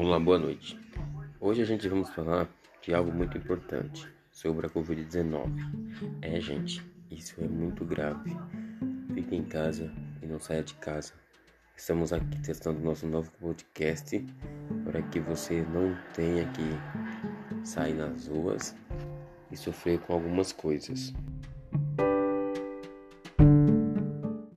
Olá, boa noite. Hoje a gente vamos falar de algo muito importante sobre a Covid-19. É, gente, isso é muito grave. Fique em casa e não saia de casa. Estamos aqui testando nosso novo podcast para que você não tenha que sair nas ruas e sofrer com algumas coisas.